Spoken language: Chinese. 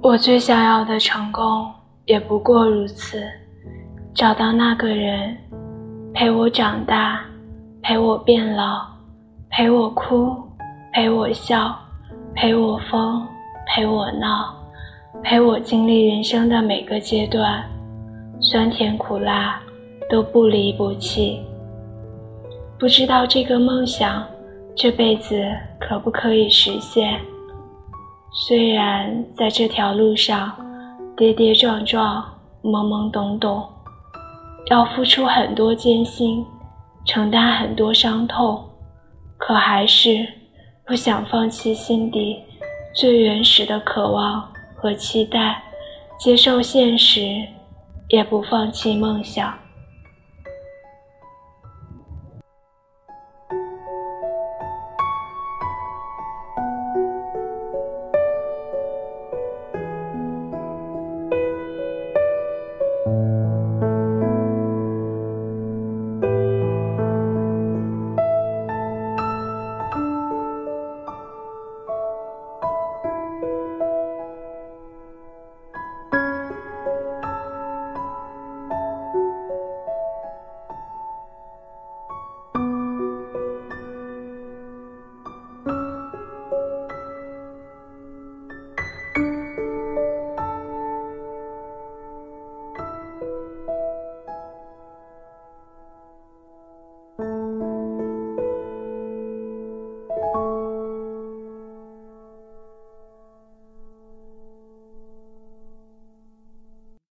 我最想要的成功也不过如此，找到那个人，陪我长大，陪我变老，陪我哭，陪我笑，陪我疯，陪我闹，陪我经历人生的每个阶段，酸甜苦辣都不离不弃。不知道这个梦想这辈子可不可以实现？虽然在这条路上跌跌撞撞、懵懵懂懂，要付出很多艰辛，承担很多伤痛，可还是不想放弃心底最原始的渴望和期待，接受现实，也不放弃梦想。